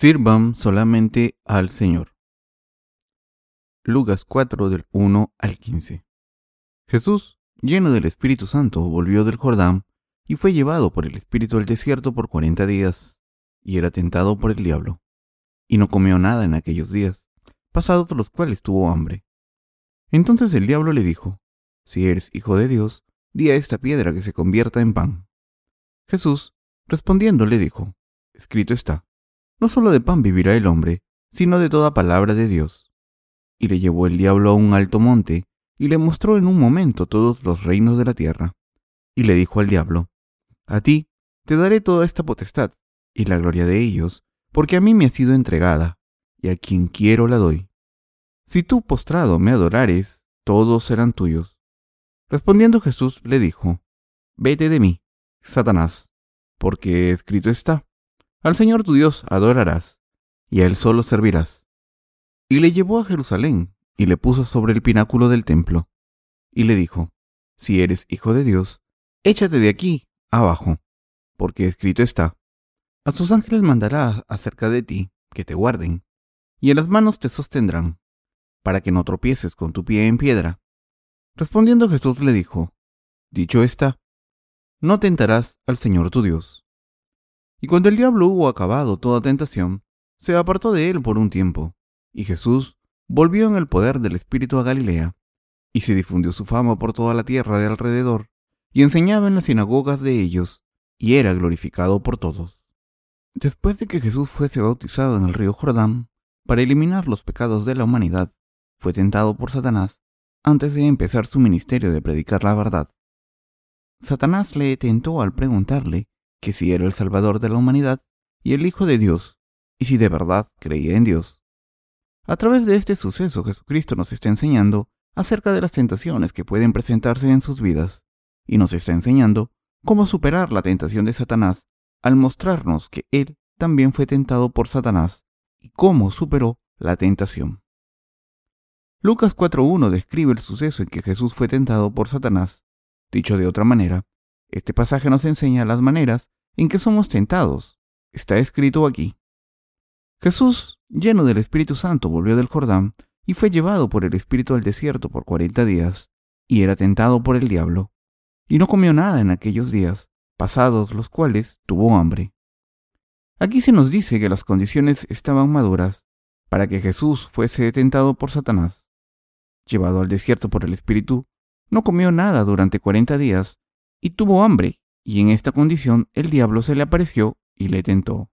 Sirvan solamente al Señor. Lucas 4 del 1 al 15. Jesús, lleno del Espíritu Santo, volvió del Jordán y fue llevado por el Espíritu al desierto por cuarenta días, y era tentado por el diablo. Y no comió nada en aquellos días, pasados los cuales tuvo hambre. Entonces el diablo le dijo, Si eres hijo de Dios, di a esta piedra que se convierta en pan. Jesús, respondiendo, le dijo, Escrito está no solo de pan vivirá el hombre, sino de toda palabra de Dios. Y le llevó el diablo a un alto monte, y le mostró en un momento todos los reinos de la tierra. Y le dijo al diablo, A ti te daré toda esta potestad, y la gloria de ellos, porque a mí me ha sido entregada, y a quien quiero la doy. Si tú postrado me adorares, todos serán tuyos. Respondiendo Jesús le dijo, Vete de mí, Satanás, porque escrito está, al Señor tu Dios adorarás, y a Él solo servirás. Y le llevó a Jerusalén, y le puso sobre el pináculo del templo, y le dijo, Si eres hijo de Dios, échate de aquí abajo, porque escrito está, A sus ángeles mandará acerca de ti, que te guarden, y en las manos te sostendrán, para que no tropieces con tu pie en piedra. Respondiendo Jesús le dijo, Dicho está, no tentarás al Señor tu Dios. Y cuando el diablo hubo acabado toda tentación, se apartó de él por un tiempo, y Jesús volvió en el poder del Espíritu a Galilea, y se difundió su fama por toda la tierra de alrededor, y enseñaba en las sinagogas de ellos, y era glorificado por todos. Después de que Jesús fuese bautizado en el río Jordán, para eliminar los pecados de la humanidad, fue tentado por Satanás antes de empezar su ministerio de predicar la verdad. Satanás le tentó al preguntarle que si era el Salvador de la humanidad y el Hijo de Dios, y si de verdad creía en Dios. A través de este suceso Jesucristo nos está enseñando acerca de las tentaciones que pueden presentarse en sus vidas, y nos está enseñando cómo superar la tentación de Satanás al mostrarnos que Él también fue tentado por Satanás y cómo superó la tentación. Lucas 4.1 describe el suceso en que Jesús fue tentado por Satanás. Dicho de otra manera, este pasaje nos enseña las maneras en que somos tentados. Está escrito aquí. Jesús, lleno del Espíritu Santo, volvió del Jordán y fue llevado por el Espíritu al desierto por cuarenta días, y era tentado por el diablo. Y no comió nada en aquellos días, pasados los cuales tuvo hambre. Aquí se nos dice que las condiciones estaban maduras para que Jesús fuese tentado por Satanás. Llevado al desierto por el Espíritu, no comió nada durante cuarenta días y tuvo hambre, y en esta condición el diablo se le apareció y le tentó.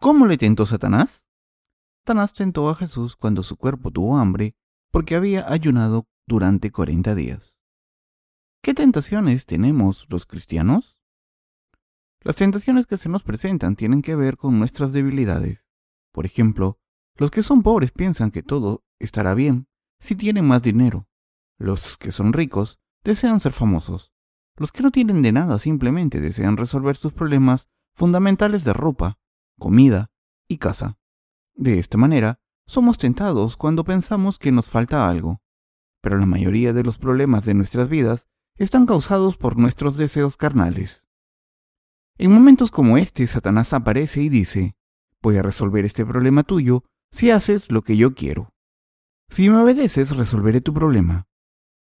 ¿Cómo le tentó Satanás? Satanás tentó a Jesús cuando su cuerpo tuvo hambre porque había ayunado durante cuarenta días. ¿Qué tentaciones tenemos los cristianos? Las tentaciones que se nos presentan tienen que ver con nuestras debilidades. Por ejemplo, los que son pobres piensan que todo estará bien si tienen más dinero. Los que son ricos desean ser famosos. Los que no tienen de nada simplemente desean resolver sus problemas fundamentales de ropa, comida y casa. De esta manera, somos tentados cuando pensamos que nos falta algo, pero la mayoría de los problemas de nuestras vidas están causados por nuestros deseos carnales. En momentos como este, Satanás aparece y dice, voy a resolver este problema tuyo si haces lo que yo quiero. Si me obedeces, resolveré tu problema.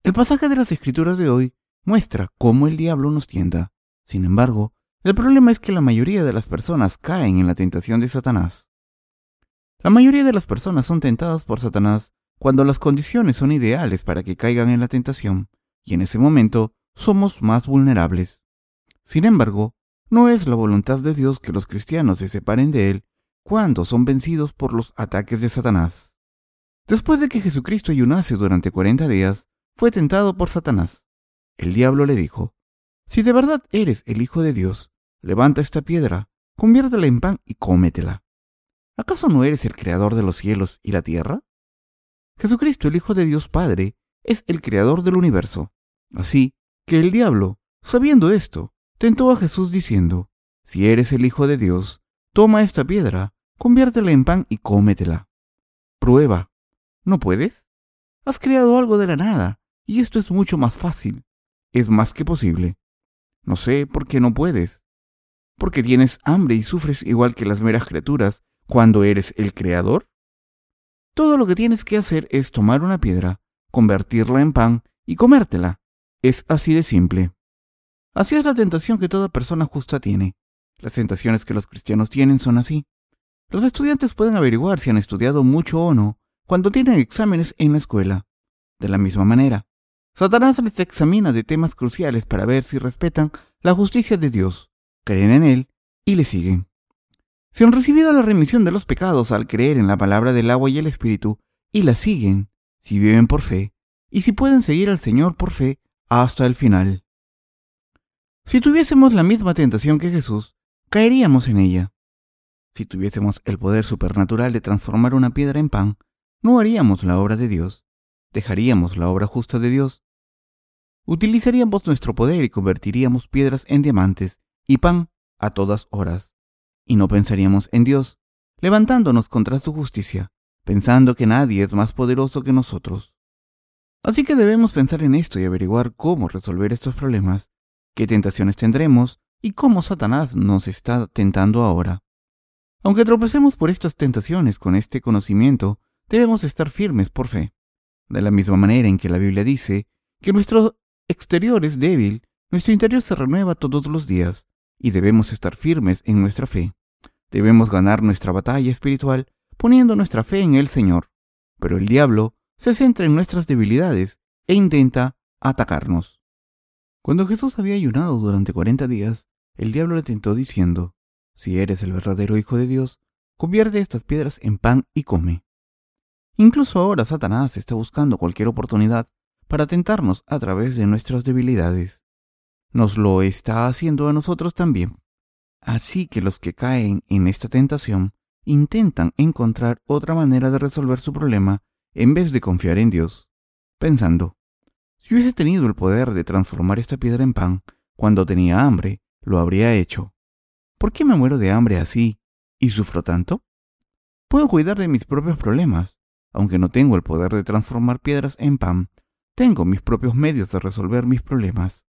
El pasaje de las escrituras de hoy muestra cómo el diablo nos tienta. Sin embargo, el problema es que la mayoría de las personas caen en la tentación de Satanás. La mayoría de las personas son tentadas por Satanás cuando las condiciones son ideales para que caigan en la tentación, y en ese momento somos más vulnerables. Sin embargo, no es la voluntad de Dios que los cristianos se separen de Él cuando son vencidos por los ataques de Satanás. Después de que Jesucristo ayunase durante cuarenta días, fue tentado por Satanás. El diablo le dijo, Si de verdad eres el Hijo de Dios, levanta esta piedra, conviértela en pan y cómetela. ¿Acaso no eres el Creador de los cielos y la tierra? Jesucristo, el Hijo de Dios Padre, es el Creador del universo. Así que el diablo, sabiendo esto, tentó a Jesús diciendo, Si eres el Hijo de Dios, toma esta piedra, conviértela en pan y cómetela. Prueba. ¿No puedes? Has creado algo de la nada, y esto es mucho más fácil es más que posible. No sé por qué no puedes. Porque tienes hambre y sufres igual que las meras criaturas cuando eres el creador? Todo lo que tienes que hacer es tomar una piedra, convertirla en pan y comértela. Es así de simple. Así es la tentación que toda persona justa tiene. Las tentaciones que los cristianos tienen son así. Los estudiantes pueden averiguar si han estudiado mucho o no cuando tienen exámenes en la escuela. De la misma manera, Satanás les examina de temas cruciales para ver si respetan la justicia de Dios, creen en Él y le siguen. Si han recibido la remisión de los pecados al creer en la palabra del agua y el Espíritu y la siguen, si viven por fe, y si pueden seguir al Señor por fe hasta el final. Si tuviésemos la misma tentación que Jesús, caeríamos en ella. Si tuviésemos el poder supernatural de transformar una piedra en pan, no haríamos la obra de Dios, dejaríamos la obra justa de Dios. Utilizaríamos nuestro poder y convertiríamos piedras en diamantes y pan a todas horas. Y no pensaríamos en Dios, levantándonos contra su justicia, pensando que nadie es más poderoso que nosotros. Así que debemos pensar en esto y averiguar cómo resolver estos problemas, qué tentaciones tendremos y cómo Satanás nos está tentando ahora. Aunque tropecemos por estas tentaciones con este conocimiento, debemos estar firmes por fe. De la misma manera en que la Biblia dice que nuestro exterior es débil, nuestro interior se renueva todos los días, y debemos estar firmes en nuestra fe. Debemos ganar nuestra batalla espiritual poniendo nuestra fe en el Señor. Pero el diablo se centra en nuestras debilidades e intenta atacarnos. Cuando Jesús había ayunado durante cuarenta días, el diablo le tentó diciendo, si eres el verdadero Hijo de Dios, convierte estas piedras en pan y come. Incluso ahora Satanás está buscando cualquier oportunidad para tentarnos a través de nuestras debilidades. Nos lo está haciendo a nosotros también. Así que los que caen en esta tentación intentan encontrar otra manera de resolver su problema en vez de confiar en Dios, pensando, si hubiese tenido el poder de transformar esta piedra en pan cuando tenía hambre, lo habría hecho. ¿Por qué me muero de hambre así y sufro tanto? Puedo cuidar de mis propios problemas. Aunque no tengo el poder de transformar piedras en pan, tengo mis propios medios de resolver mis problemas.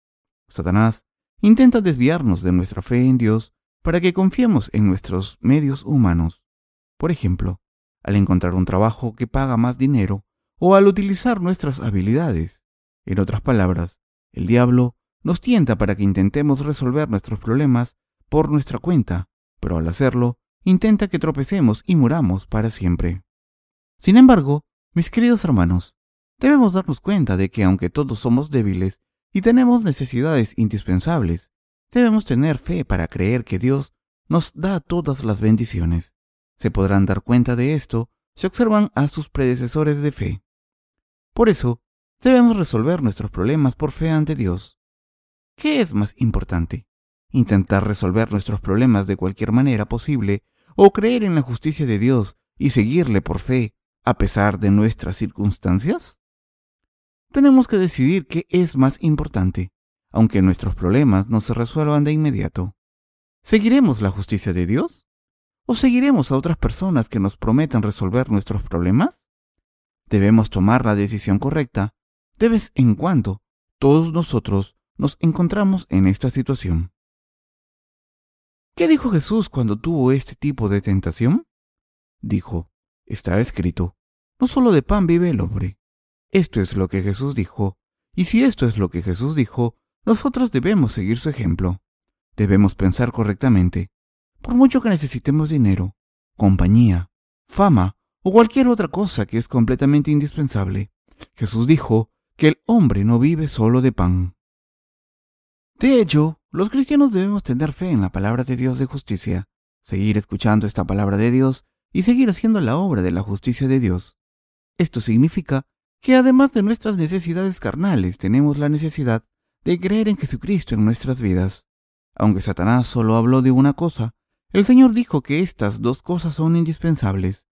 Satanás intenta desviarnos de nuestra fe en Dios para que confiemos en nuestros medios humanos. Por ejemplo, al encontrar un trabajo que paga más dinero o al utilizar nuestras habilidades. En otras palabras, el diablo nos tienta para que intentemos resolver nuestros problemas por nuestra cuenta, pero al hacerlo, intenta que tropecemos y muramos para siempre. Sin embargo, mis queridos hermanos, debemos darnos cuenta de que aunque todos somos débiles y tenemos necesidades indispensables, debemos tener fe para creer que Dios nos da todas las bendiciones. Se podrán dar cuenta de esto si observan a sus predecesores de fe. Por eso, debemos resolver nuestros problemas por fe ante Dios. ¿Qué es más importante? intentar resolver nuestros problemas de cualquier manera posible, o creer en la justicia de Dios y seguirle por fe a pesar de nuestras circunstancias? Tenemos que decidir qué es más importante, aunque nuestros problemas no se resuelvan de inmediato. ¿Seguiremos la justicia de Dios? ¿O seguiremos a otras personas que nos prometan resolver nuestros problemas? Debemos tomar la decisión correcta. De vez en cuando, todos nosotros nos encontramos en esta situación. ¿Qué dijo Jesús cuando tuvo este tipo de tentación? Dijo, está escrito, no solo de pan vive el hombre. Esto es lo que Jesús dijo, y si esto es lo que Jesús dijo, nosotros debemos seguir su ejemplo. Debemos pensar correctamente. Por mucho que necesitemos dinero, compañía, fama o cualquier otra cosa que es completamente indispensable, Jesús dijo que el hombre no vive solo de pan. De hecho, los cristianos debemos tener fe en la palabra de Dios de justicia, seguir escuchando esta palabra de Dios y seguir haciendo la obra de la justicia de Dios. Esto significa que además de nuestras necesidades carnales, tenemos la necesidad de creer en Jesucristo en nuestras vidas. Aunque Satanás solo habló de una cosa, el Señor dijo que estas dos cosas son indispensables.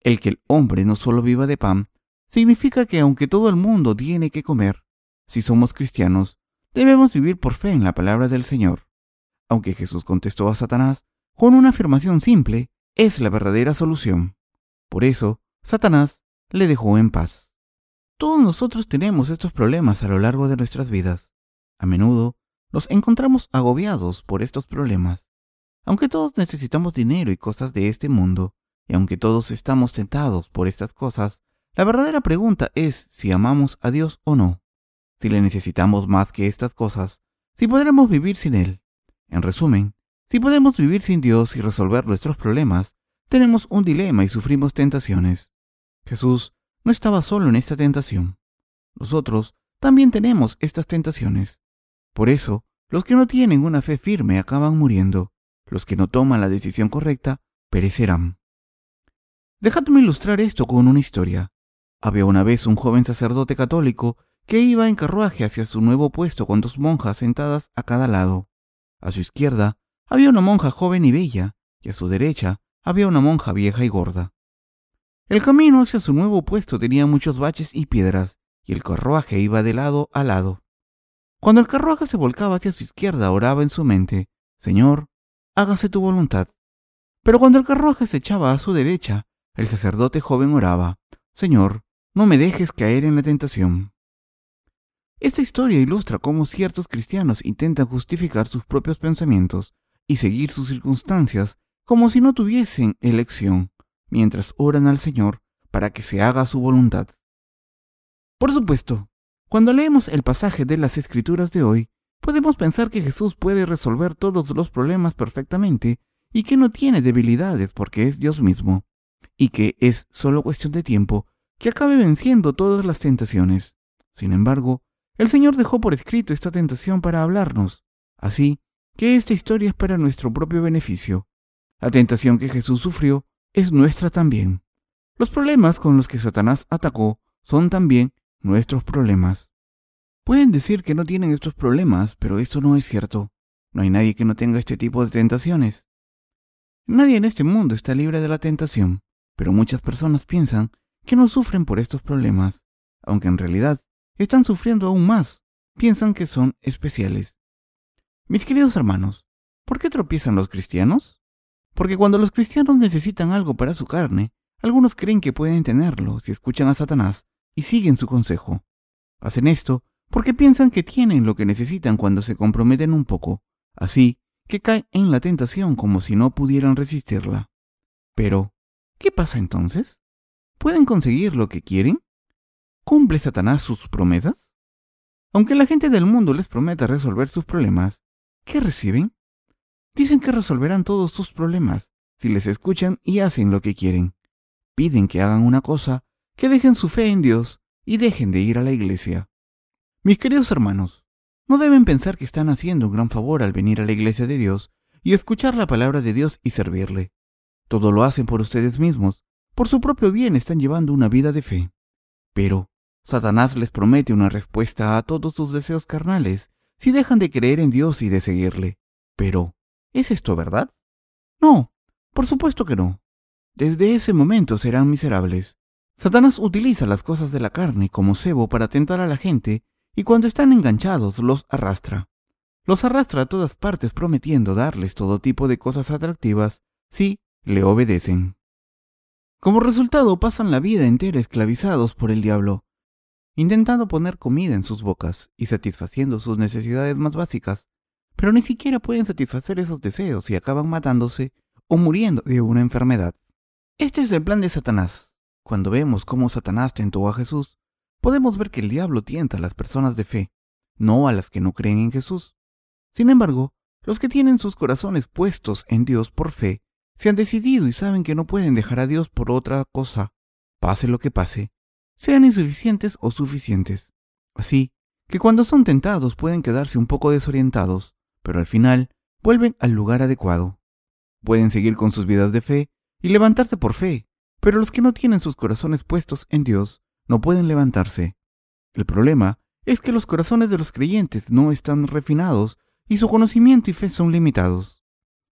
El que el hombre no solo viva de pan, significa que aunque todo el mundo tiene que comer, si somos cristianos, Debemos vivir por fe en la palabra del Señor. Aunque Jesús contestó a Satanás con una afirmación simple, es la verdadera solución. Por eso, Satanás le dejó en paz. Todos nosotros tenemos estos problemas a lo largo de nuestras vidas. A menudo nos encontramos agobiados por estos problemas. Aunque todos necesitamos dinero y cosas de este mundo, Y aunque todos estamos tentados por estas cosas, la verdadera pregunta es si amamos a Dios o no, si le necesitamos más que estas cosas, si podremos vivir sin Él. En resumen, si podemos vivir sin Dios y resolver nuestros problemas, tenemos un dilema y sufrimos tentaciones. Jesús no estaba solo en esta tentación. Nosotros también tenemos estas tentaciones. Por eso, los que no tienen una fe firme acaban muriendo. Los que no toman la decisión correcta perecerán. Dejadme ilustrar esto con una historia. Había una vez un joven sacerdote católico que iba en carruaje hacia su nuevo puesto con dos monjas sentadas a cada lado. A su izquierda había una monja joven y bella, y a su derecha había una monja vieja y gorda. El camino hacia su nuevo puesto tenía muchos baches y piedras, y el carruaje iba de lado a lado. Cuando el carruaje se volcaba hacia su izquierda, oraba en su mente, Señor, hágase tu voluntad. Pero cuando el carruaje se echaba a su derecha, el sacerdote joven oraba, Señor, no me dejes caer en la tentación. Esta historia ilustra cómo ciertos cristianos intentan justificar sus propios pensamientos y seguir sus circunstancias como si no tuviesen elección, mientras oran al Señor para que se haga su voluntad. Por supuesto, cuando leemos el pasaje de las Escrituras de hoy, podemos pensar que Jesús puede resolver todos los problemas perfectamente y que no tiene debilidades porque es Dios mismo, y que es solo cuestión de tiempo que acabe venciendo todas las tentaciones. Sin embargo, el Señor dejó por escrito esta tentación para hablarnos, así que esta historia es para nuestro propio beneficio. La tentación que Jesús sufrió es nuestra también. Los problemas con los que Satanás atacó son también nuestros problemas. Pueden decir que no tienen estos problemas, pero eso no es cierto. No hay nadie que no tenga este tipo de tentaciones. Nadie en este mundo está libre de la tentación, pero muchas personas piensan que no sufren por estos problemas, aunque en realidad están sufriendo aún más. Piensan que son especiales. Mis queridos hermanos, ¿por qué tropiezan los cristianos? Porque cuando los cristianos necesitan algo para su carne, algunos creen que pueden tenerlo si escuchan a Satanás y siguen su consejo. Hacen esto porque piensan que tienen lo que necesitan cuando se comprometen un poco, así que caen en la tentación como si no pudieran resistirla. Pero, ¿qué pasa entonces? ¿Pueden conseguir lo que quieren? ¿Cumple Satanás sus promesas? Aunque la gente del mundo les prometa resolver sus problemas, ¿qué reciben? Dicen que resolverán todos sus problemas si les escuchan y hacen lo que quieren. Piden que hagan una cosa, que dejen su fe en Dios y dejen de ir a la iglesia. Mis queridos hermanos, no deben pensar que están haciendo un gran favor al venir a la iglesia de Dios y escuchar la palabra de Dios y servirle. Todo lo hacen por ustedes mismos, por su propio bien están llevando una vida de fe. Pero Satanás les promete una respuesta a todos sus deseos carnales si dejan de creer en Dios y de seguirle. Pero, ¿Es esto verdad? No, por supuesto que no. Desde ese momento serán miserables. Satanás utiliza las cosas de la carne como cebo para tentar a la gente y cuando están enganchados los arrastra. Los arrastra a todas partes prometiendo darles todo tipo de cosas atractivas si le obedecen. Como resultado pasan la vida entera esclavizados por el diablo, intentando poner comida en sus bocas y satisfaciendo sus necesidades más básicas, pero ni siquiera pueden satisfacer esos deseos y acaban matándose o muriendo de una enfermedad. Este es el plan de Satanás. Cuando vemos cómo Satanás tentó a Jesús, podemos ver que el diablo tienta a las personas de fe, no a las que no creen en Jesús. Sin embargo, los que tienen sus corazones puestos en Dios por fe, se han decidido y saben que no pueden dejar a Dios por otra cosa, pase lo que pase, sean insuficientes o suficientes. Así que cuando son tentados pueden quedarse un poco desorientados, pero al final vuelven al lugar adecuado. Pueden seguir con sus vidas de fe y levantarse por fe, pero los que no tienen sus corazones puestos en Dios no pueden levantarse. El problema es que los corazones de los creyentes no están refinados y su conocimiento y fe son limitados.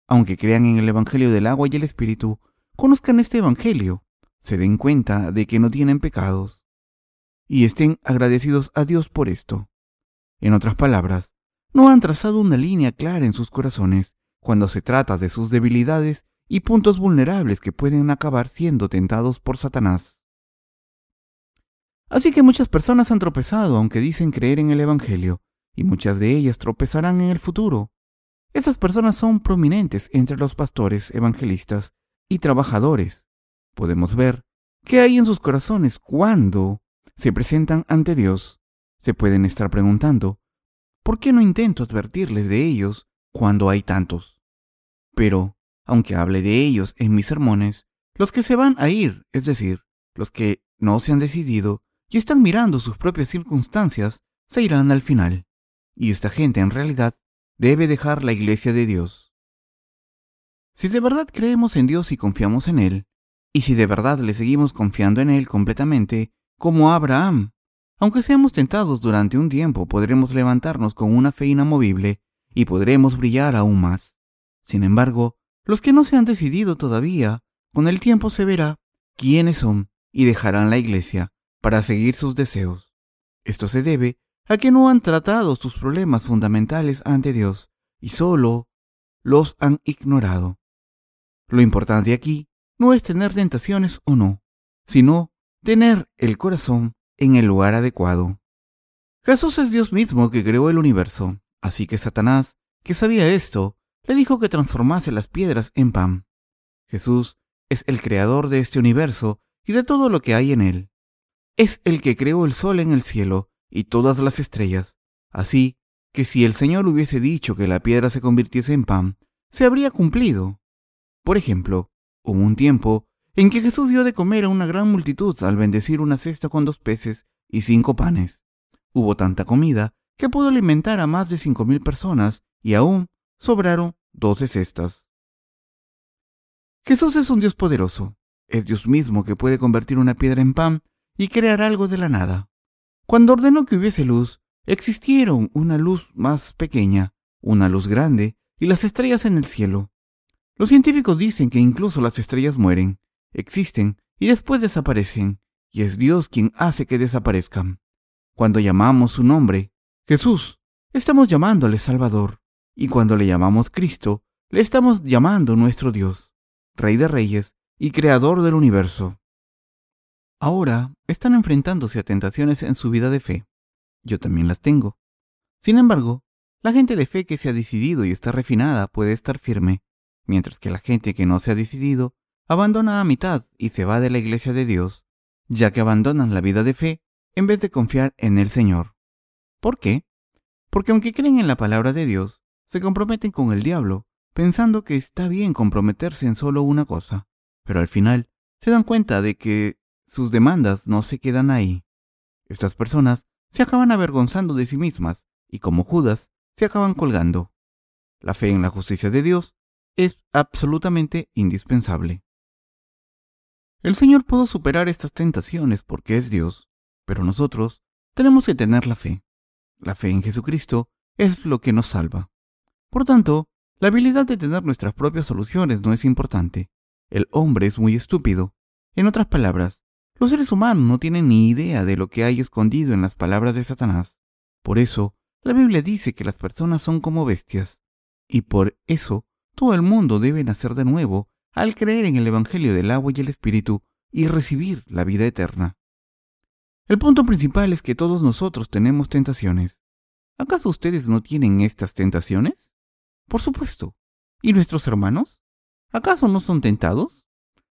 Aunque crean en el Evangelio del agua y el Espíritu, conozcan este Evangelio, se den cuenta de que no tienen pecados y estén agradecidos a Dios por esto. En otras palabras, no han trazado una línea clara en sus corazones cuando se trata de sus debilidades y puntos vulnerables que pueden acabar siendo tentados por Satanás. Así que muchas personas han tropezado aunque dicen creer en el Evangelio, y muchas de ellas tropezarán en el futuro. Esas personas son prominentes entre los pastores evangelistas y trabajadores podemos ver qué hay en sus corazones cuando se presentan ante Dios. Se pueden estar preguntando, ¿por qué no intento advertirles de ellos cuando hay tantos? Pero, aunque hable de ellos en mis sermones, los que se van a ir, es decir, los que no se han decidido y están mirando sus propias circunstancias, se irán al final. Y esta gente en realidad debe dejar la iglesia de Dios. Si de verdad creemos en Dios y confiamos en Él, y si de verdad le seguimos confiando en Él completamente, como Abraham, aunque seamos tentados durante un tiempo, podremos levantarnos con una fe inamovible y podremos brillar aún más. Sin embargo, los que no se han decidido todavía, con el tiempo se verá quiénes son y dejarán la iglesia para seguir sus deseos. Esto se debe a que no han tratado sus problemas fundamentales ante Dios y solo los han ignorado. Lo importante aquí no es tener tentaciones o no, sino tener el corazón en el lugar adecuado. Jesús es Dios mismo que creó el universo, así que Satanás, que sabía esto, le dijo que transformase las piedras en pan. Jesús es el creador de este universo y de todo lo que hay en él. Es el que creó el sol en el cielo y todas las estrellas, así que si el Señor hubiese dicho que la piedra se convirtiese en pan, se habría cumplido. Por ejemplo, hubo un tiempo en que Jesús dio de comer a una gran multitud al bendecir una cesta con dos peces y cinco panes. Hubo tanta comida que pudo alimentar a más de cinco mil personas y aún sobraron doce cestas. Jesús es un Dios poderoso. Es Dios mismo que puede convertir una piedra en pan y crear algo de la nada. Cuando ordenó que hubiese luz, existieron una luz más pequeña, una luz grande y las estrellas en el cielo. Los científicos dicen que incluso las estrellas mueren, existen y después desaparecen, y es Dios quien hace que desaparezcan. Cuando llamamos su nombre, Jesús, estamos llamándole Salvador, y cuando le llamamos Cristo, le estamos llamando nuestro Dios, Rey de Reyes y Creador del universo. Ahora están enfrentándose a tentaciones en su vida de fe. Yo también las tengo. Sin embargo, la gente de fe que se ha decidido y está refinada puede estar firme mientras que la gente que no se ha decidido abandona a mitad y se va de la iglesia de Dios, ya que abandonan la vida de fe en vez de confiar en el Señor. ¿Por qué? Porque aunque creen en la palabra de Dios, se comprometen con el diablo, pensando que está bien comprometerse en solo una cosa, pero al final se dan cuenta de que sus demandas no se quedan ahí. Estas personas se acaban avergonzando de sí mismas y como Judas se acaban colgando. La fe en la justicia de Dios es absolutamente indispensable. El Señor pudo superar estas tentaciones porque es Dios, pero nosotros tenemos que tener la fe. La fe en Jesucristo es lo que nos salva. Por tanto, la habilidad de tener nuestras propias soluciones no es importante. El hombre es muy estúpido. En otras palabras, los seres humanos no tienen ni idea de lo que hay escondido en las palabras de Satanás. Por eso, la Biblia dice que las personas son como bestias. Y por eso todo el mundo debe nacer de nuevo al creer en el Evangelio del agua y el Espíritu y recibir la vida eterna. El punto principal es que todos nosotros tenemos tentaciones. ¿Acaso ustedes no tienen estas tentaciones? Por supuesto. ¿Y nuestros hermanos? ¿Acaso no son tentados?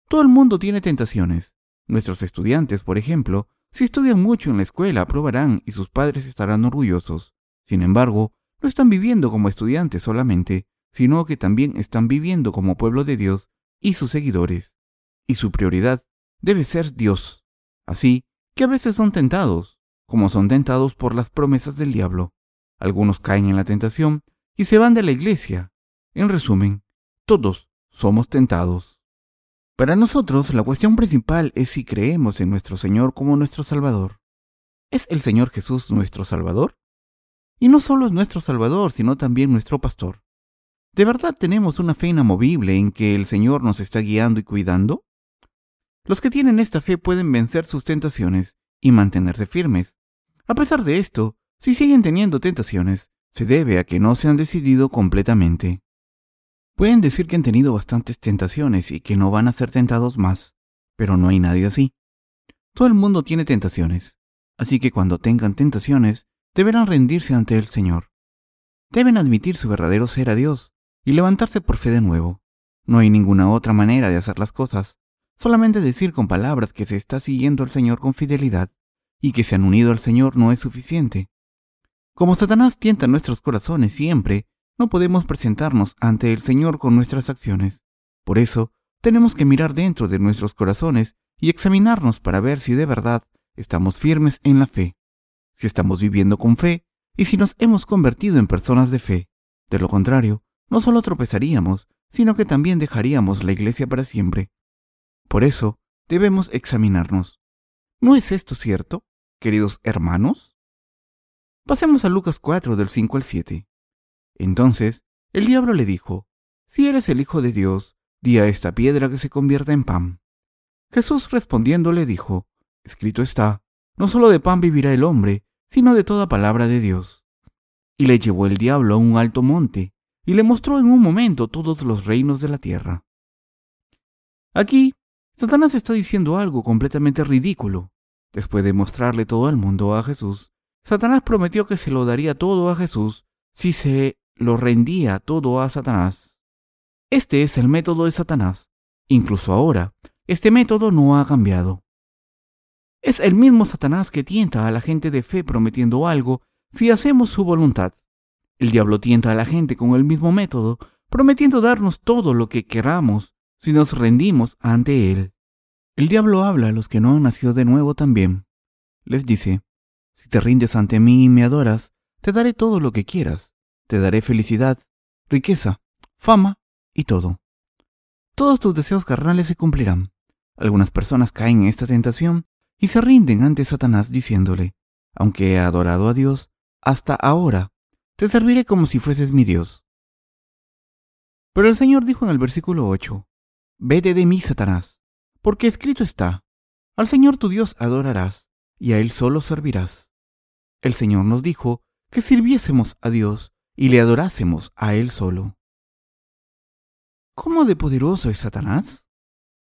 Todo el mundo tiene tentaciones. Nuestros estudiantes, por ejemplo, si estudian mucho en la escuela, aprobarán y sus padres estarán orgullosos. Sin embargo, no están viviendo como estudiantes solamente, sino que también están viviendo como pueblo de Dios y sus seguidores. Y su prioridad debe ser Dios. Así que a veces son tentados, como son tentados por las promesas del diablo. Algunos caen en la tentación y se van de la iglesia. En resumen, todos somos tentados. Para nosotros, la cuestión principal es si creemos en nuestro Señor como nuestro Salvador. ¿Es el Señor Jesús nuestro Salvador? Y no solo es nuestro Salvador, sino también nuestro pastor. ¿De verdad tenemos una fe inamovible en que el Señor nos está guiando y cuidando? Los que tienen esta fe pueden vencer sus tentaciones y mantenerse firmes. A pesar de esto, si siguen teniendo tentaciones, se debe a que no se han decidido completamente. Pueden decir que han tenido bastantes tentaciones y que no van a ser tentados más, pero no hay nadie así. Todo el mundo tiene tentaciones, así que cuando tengan tentaciones, deberán rendirse ante el Señor. Deben admitir su verdadero ser a Dios y levantarse por fe de nuevo. No hay ninguna otra manera de hacer las cosas. Solamente decir con palabras que se está siguiendo al Señor con fidelidad y que se han unido al Señor no es suficiente. Como Satanás tienta nuestros corazones siempre, no podemos presentarnos ante el Señor con nuestras acciones. Por eso, tenemos que mirar dentro de nuestros corazones y examinarnos para ver si de verdad estamos firmes en la fe, si estamos viviendo con fe y si nos hemos convertido en personas de fe. De lo contrario, no solo tropezaríamos, sino que también dejaríamos la iglesia para siempre. Por eso, debemos examinarnos. ¿No es esto cierto, queridos hermanos? Pasemos a Lucas 4 del 5 al 7. Entonces, el diablo le dijo, Si eres el Hijo de Dios, di a esta piedra que se convierta en pan. Jesús respondiendo le dijo, Escrito está, no solo de pan vivirá el hombre, sino de toda palabra de Dios. Y le llevó el diablo a un alto monte, y le mostró en un momento todos los reinos de la tierra. Aquí, Satanás está diciendo algo completamente ridículo. Después de mostrarle todo el mundo a Jesús, Satanás prometió que se lo daría todo a Jesús si se lo rendía todo a Satanás. Este es el método de Satanás. Incluso ahora, este método no ha cambiado. Es el mismo Satanás que tienta a la gente de fe prometiendo algo si hacemos su voluntad. El diablo tienta a la gente con el mismo método, prometiendo darnos todo lo que queramos si nos rendimos ante él. El diablo habla a los que no han nacido de nuevo también. Les dice, si te rindes ante mí y me adoras, te daré todo lo que quieras. Te daré felicidad, riqueza, fama y todo. Todos tus deseos carnales se cumplirán. Algunas personas caen en esta tentación y se rinden ante Satanás diciéndole, aunque he adorado a Dios, hasta ahora, te serviré como si fueses mi Dios. Pero el Señor dijo en el versículo 8, Vete de mí, Satanás, porque escrito está, al Señor tu Dios adorarás, y a Él solo servirás. El Señor nos dijo que sirviésemos a Dios y le adorásemos a Él solo. ¿Cómo de poderoso es Satanás?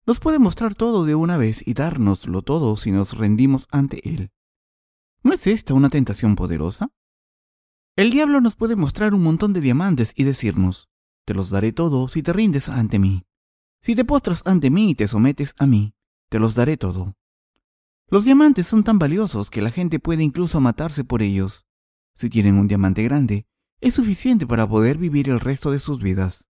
nos puede mostrar todo de una vez y dárnoslo todo si nos rendimos ante Él. ¿No es esta una tentación poderosa? El diablo nos puede mostrar un montón de diamantes y decirnos, te los daré todo si te rindes ante mí. Si te postras ante mí y te sometes a mí, te los daré todo. Los diamantes son tan valiosos que la gente puede incluso matarse por ellos. Si tienen un diamante grande, es suficiente para poder vivir el resto de sus vidas.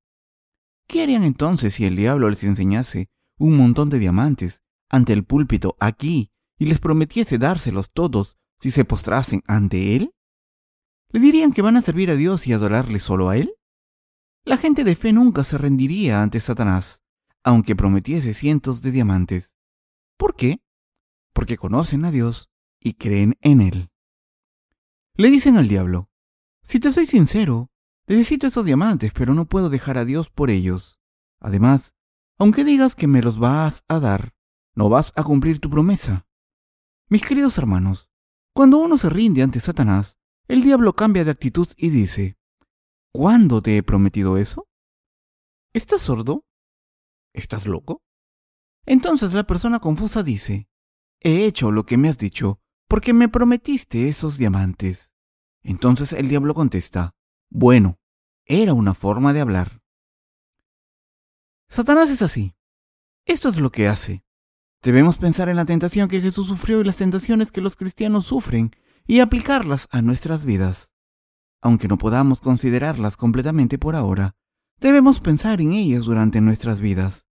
¿Qué harían entonces si el diablo les enseñase un montón de diamantes ante el púlpito aquí y les prometiese dárselos todos si se postrasen ante él? ¿Le dirían que van a servir a Dios y adorarle solo a él? La gente de fe nunca se rendiría ante Satanás, aunque prometiese cientos de diamantes. ¿Por qué? Porque conocen a Dios y creen en él. Le dicen al diablo, si te soy sincero, necesito esos diamantes, pero no puedo dejar a Dios por ellos. Además, aunque digas que me los vas a dar, no vas a cumplir tu promesa. Mis queridos hermanos, cuando uno se rinde ante Satanás, el diablo cambia de actitud y dice, ¿Cuándo te he prometido eso? ¿Estás sordo? ¿Estás loco? Entonces la persona confusa dice, He hecho lo que me has dicho, porque me prometiste esos diamantes. Entonces el diablo contesta, Bueno, era una forma de hablar. Satanás es así. Esto es lo que hace. Debemos pensar en la tentación que Jesús sufrió y las tentaciones que los cristianos sufren y aplicarlas a nuestras vidas. Aunque no podamos considerarlas completamente por ahora, debemos pensar en ellas durante nuestras vidas.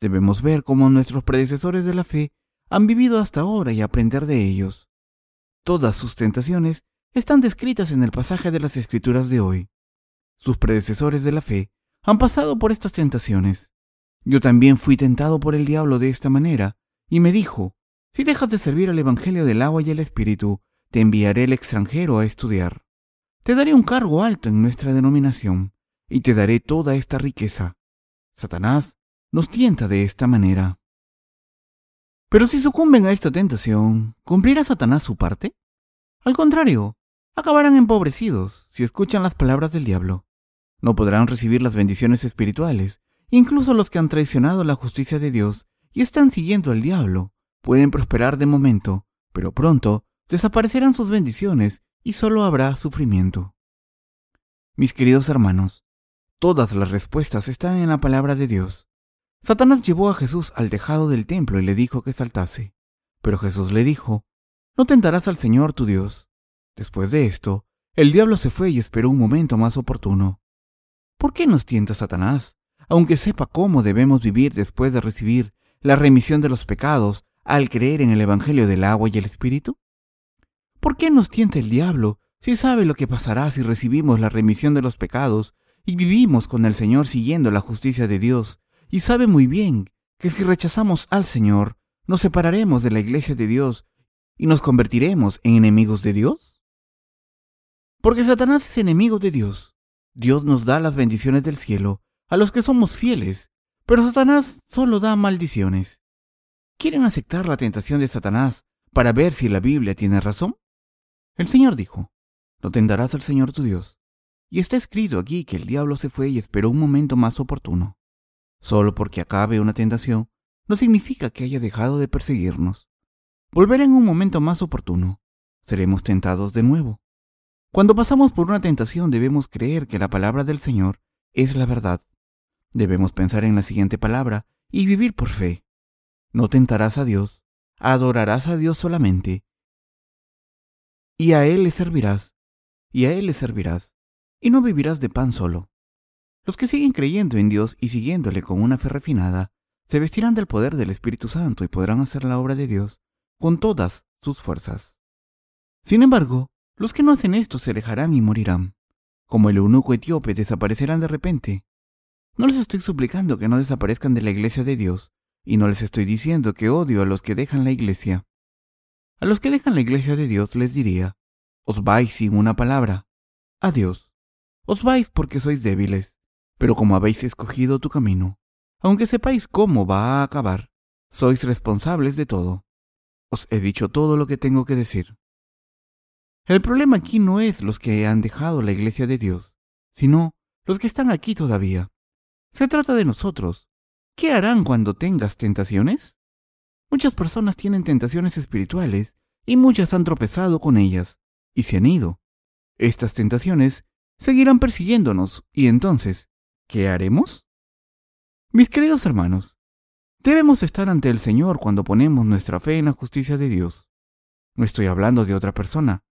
Debemos ver cómo nuestros predecesores de la fe han vivido hasta ahora y aprender de ellos. Todas sus tentaciones están descritas en el pasaje de las Escrituras de hoy. Sus predecesores de la fe han pasado por estas tentaciones yo también fui tentado por el diablo de esta manera, y me dijo, si dejas de servir al Evangelio del agua y el Espíritu, te enviaré el extranjero a estudiar. Te daré un cargo alto en nuestra denominación, y te daré toda esta riqueza. Satanás nos tienta de esta manera. Pero si sucumben a esta tentación, ¿cumplirá Satanás su parte? Al contrario, acabarán empobrecidos si escuchan las palabras del diablo. No podrán recibir las bendiciones espirituales Incluso los que han traicionado la justicia de Dios y están siguiendo al diablo pueden prosperar de momento, pero pronto desaparecerán sus bendiciones y solo habrá sufrimiento. Mis queridos hermanos, todas las respuestas están en la palabra de Dios. Satanás llevó a Jesús al tejado del templo y le dijo que saltase. Pero Jesús le dijo, No tentarás al Señor tu Dios. Después de esto, el diablo se fue y esperó un momento más oportuno. ¿Por qué nos tienta Satanás, aunque sepa cómo debemos vivir después de recibir la remisión de los pecados al creer en el Evangelio del agua y el Espíritu? ¿Por qué nos tienta el diablo si sabe lo que pasará si recibimos la remisión de los pecados y vivimos con el Señor siguiendo la justicia de Dios, y sabe muy bien que si rechazamos al Señor, nos separaremos de la iglesia de Dios y nos convertiremos en enemigos de Dios? Porque Satanás es enemigo de Dios. Dios nos da las bendiciones del cielo a los que somos fieles, pero Satanás solo da maldiciones. ¿Quieren aceptar la tentación de Satanás para ver si la Biblia tiene razón? El Señor dijo, no tentarás al Señor tu Dios. Y está escrito aquí que el diablo se fue y esperó un momento más oportuno. Solo porque acabe una tentación no significa que haya dejado de perseguirnos. Volverá en un momento más oportuno. Seremos tentados de nuevo. Cuando pasamos por una tentación debemos creer que la palabra del Señor es la verdad. Debemos pensar en la siguiente palabra y vivir por fe. No tentarás a Dios, adorarás a Dios solamente, y a Él le servirás, y a Él le servirás, y no vivirás de pan solo. Los que siguen creyendo en Dios y siguiéndole con una fe refinada, se vestirán del poder del Espíritu Santo y podrán hacer la obra de Dios con todas sus fuerzas. Sin embargo, los que no hacen esto se alejarán y morirán. Como el eunuco etíope desaparecerán de repente. No les estoy suplicando que no desaparezcan de la iglesia de Dios, y no les estoy diciendo que odio a los que dejan la iglesia. A los que dejan la iglesia de Dios les diría, os vais sin una palabra. Adiós. Os vais porque sois débiles, pero como habéis escogido tu camino, aunque sepáis cómo va a acabar, sois responsables de todo. Os he dicho todo lo que tengo que decir. El problema aquí no es los que han dejado la iglesia de Dios, sino los que están aquí todavía. Se trata de nosotros. ¿Qué harán cuando tengas tentaciones? Muchas personas tienen tentaciones espirituales y muchas han tropezado con ellas y se han ido. Estas tentaciones seguirán persiguiéndonos y entonces, ¿qué haremos? Mis queridos hermanos, debemos estar ante el Señor cuando ponemos nuestra fe en la justicia de Dios. No estoy hablando de otra persona,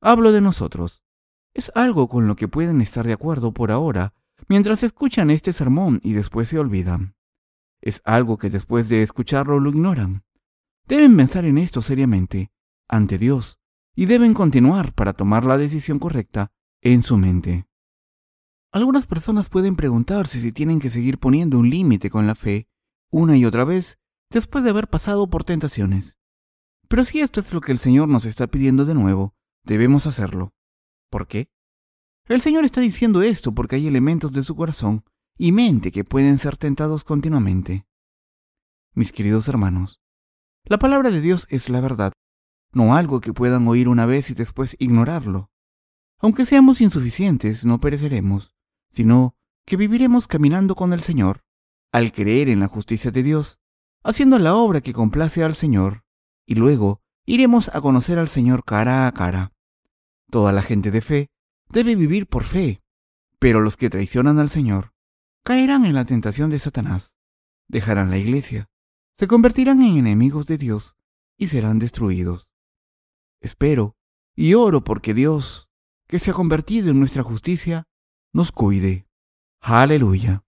Hablo de nosotros. Es algo con lo que pueden estar de acuerdo por ahora mientras escuchan este sermón y después se olvidan. Es algo que después de escucharlo lo ignoran. Deben pensar en esto seriamente, ante Dios, y deben continuar para tomar la decisión correcta en su mente. Algunas personas pueden preguntarse si tienen que seguir poniendo un límite con la fe una y otra vez después de haber pasado por tentaciones. Pero si esto es lo que el Señor nos está pidiendo de nuevo, Debemos hacerlo. ¿Por qué? El Señor está diciendo esto porque hay elementos de su corazón y mente que pueden ser tentados continuamente. Mis queridos hermanos, la palabra de Dios es la verdad, no algo que puedan oír una vez y después ignorarlo. Aunque seamos insuficientes, no pereceremos, sino que viviremos caminando con el Señor, al creer en la justicia de Dios, haciendo la obra que complace al Señor, y luego iremos a conocer al Señor cara a cara. Toda la gente de fe debe vivir por fe, pero los que traicionan al Señor caerán en la tentación de Satanás, dejarán la iglesia, se convertirán en enemigos de Dios y serán destruidos. Espero y oro porque Dios, que se ha convertido en nuestra justicia, nos cuide. Aleluya.